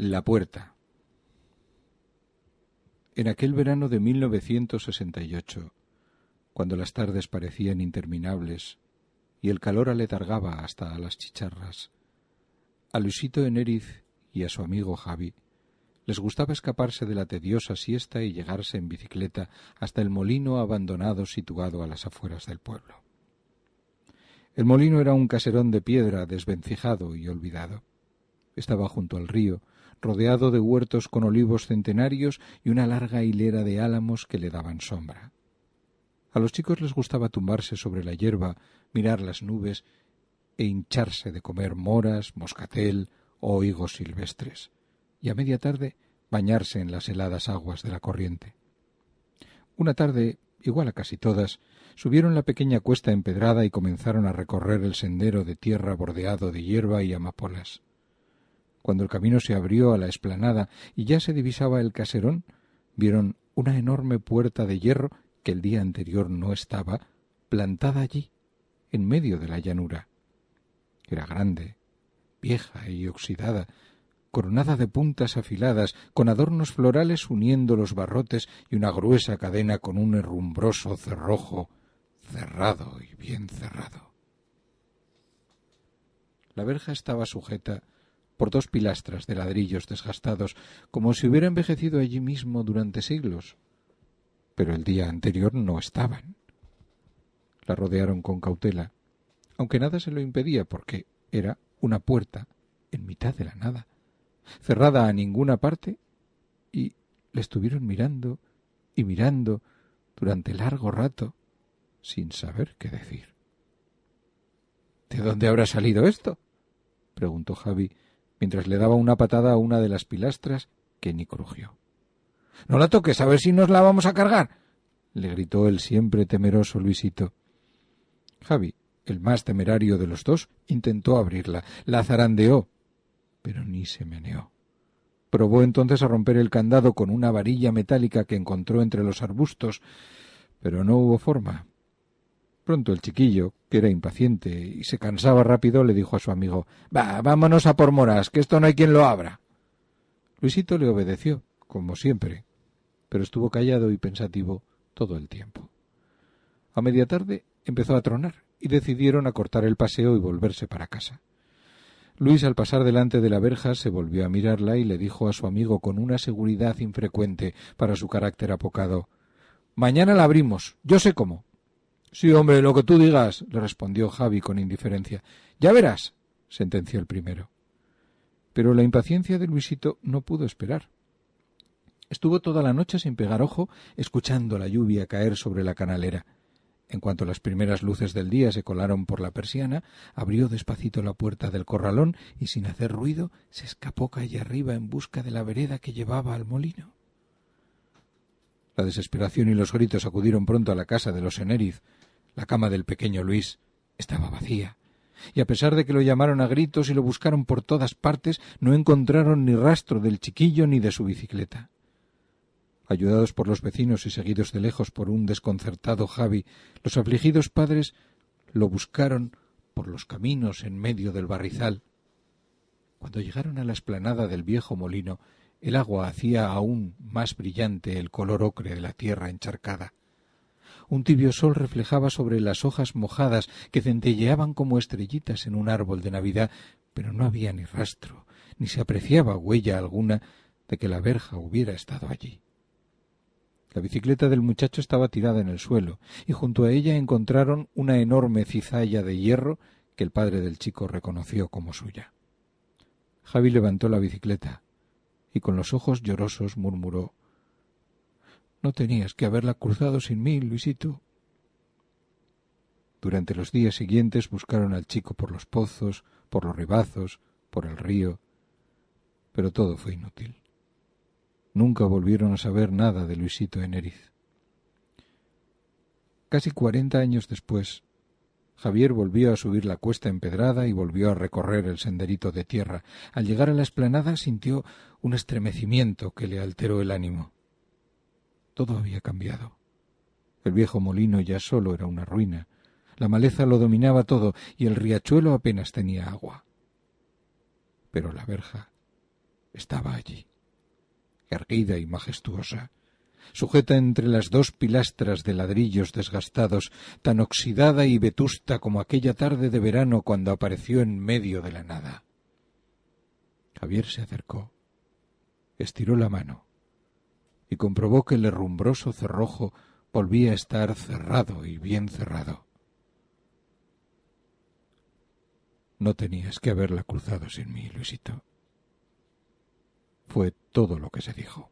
La puerta. En aquel verano de 1968, cuando las tardes parecían interminables y el calor aletargaba hasta a las chicharras, a Luisito Eneriz y a su amigo Javi les gustaba escaparse de la tediosa siesta y llegarse en bicicleta hasta el molino abandonado situado a las afueras del pueblo. El molino era un caserón de piedra desvencijado y olvidado. Estaba junto al río, rodeado de huertos con olivos centenarios y una larga hilera de álamos que le daban sombra. A los chicos les gustaba tumbarse sobre la hierba, mirar las nubes e hincharse de comer moras, moscatel o higos silvestres y a media tarde bañarse en las heladas aguas de la corriente. Una tarde, igual a casi todas, subieron la pequeña cuesta empedrada y comenzaron a recorrer el sendero de tierra bordeado de hierba y amapolas. Cuando el camino se abrió a la esplanada y ya se divisaba el caserón, vieron una enorme puerta de hierro que el día anterior no estaba, plantada allí, en medio de la llanura. Era grande, vieja y oxidada, coronada de puntas afiladas, con adornos florales uniendo los barrotes y una gruesa cadena con un herrumbroso cerrojo cerrado y bien cerrado. La verja estaba sujeta por dos pilastras de ladrillos desgastados, como si hubiera envejecido allí mismo durante siglos. Pero el día anterior no estaban. La rodearon con cautela, aunque nada se lo impedía porque era una puerta en mitad de la nada cerrada a ninguna parte, y le estuvieron mirando y mirando durante largo rato, sin saber qué decir. ¿De dónde habrá salido esto? preguntó Javi, mientras le daba una patada a una de las pilastras que ni crujió. No la toques, a ver si nos la vamos a cargar. le gritó el siempre temeroso Luisito. Javi, el más temerario de los dos, intentó abrirla, la zarandeó, pero ni se meneó. Probó entonces a romper el candado con una varilla metálica que encontró entre los arbustos, pero no hubo forma. Pronto el chiquillo, que era impaciente y se cansaba rápido, le dijo a su amigo Va, vámonos a por moras, que esto no hay quien lo abra. Luisito le obedeció, como siempre, pero estuvo callado y pensativo todo el tiempo. A media tarde empezó a tronar y decidieron acortar el paseo y volverse para casa. Luis, al pasar delante de la verja, se volvió a mirarla y le dijo a su amigo con una seguridad infrecuente para su carácter apocado Mañana la abrimos. Yo sé cómo. Sí, hombre, lo que tú digas, le respondió Javi con indiferencia. Ya verás, sentenció el primero. Pero la impaciencia de Luisito no pudo esperar. Estuvo toda la noche sin pegar ojo, escuchando la lluvia caer sobre la canalera. En cuanto las primeras luces del día se colaron por la persiana, abrió despacito la puerta del corralón y sin hacer ruido se escapó calle arriba en busca de la vereda que llevaba al molino. La desesperación y los gritos acudieron pronto a la casa de los Enériz. La cama del pequeño Luis estaba vacía, y a pesar de que lo llamaron a gritos y lo buscaron por todas partes, no encontraron ni rastro del chiquillo ni de su bicicleta. Ayudados por los vecinos y seguidos de lejos por un desconcertado Javi, los afligidos padres lo buscaron por los caminos en medio del barrizal. Cuando llegaron a la esplanada del viejo molino, el agua hacía aún más brillante el color ocre de la tierra encharcada. Un tibio sol reflejaba sobre las hojas mojadas que centelleaban como estrellitas en un árbol de Navidad, pero no había ni rastro, ni se apreciaba huella alguna de que la verja hubiera estado allí. La bicicleta del muchacho estaba tirada en el suelo, y junto a ella encontraron una enorme cizalla de hierro que el padre del chico reconoció como suya. Javi levantó la bicicleta y con los ojos llorosos murmuró No tenías que haberla cruzado sin mí, Luisito. Durante los días siguientes buscaron al chico por los pozos, por los ribazos, por el río, pero todo fue inútil. Nunca volvieron a saber nada de Luisito Eneriz. Casi cuarenta años después, Javier volvió a subir la cuesta empedrada y volvió a recorrer el senderito de tierra. Al llegar a la esplanada sintió un estremecimiento que le alteró el ánimo. Todo había cambiado. El viejo molino ya solo era una ruina. La maleza lo dominaba todo y el riachuelo apenas tenía agua. Pero la verja estaba allí, erguida y majestuosa, sujeta entre las dos pilastras de ladrillos desgastados, tan oxidada y vetusta como aquella tarde de verano cuando apareció en medio de la nada. Javier se acercó, estiró la mano y comprobó que el herrumbroso cerrojo volvía a estar cerrado y bien cerrado. No tenías que haberla cruzado sin mí, Luisito. Fue todo lo que se dijo.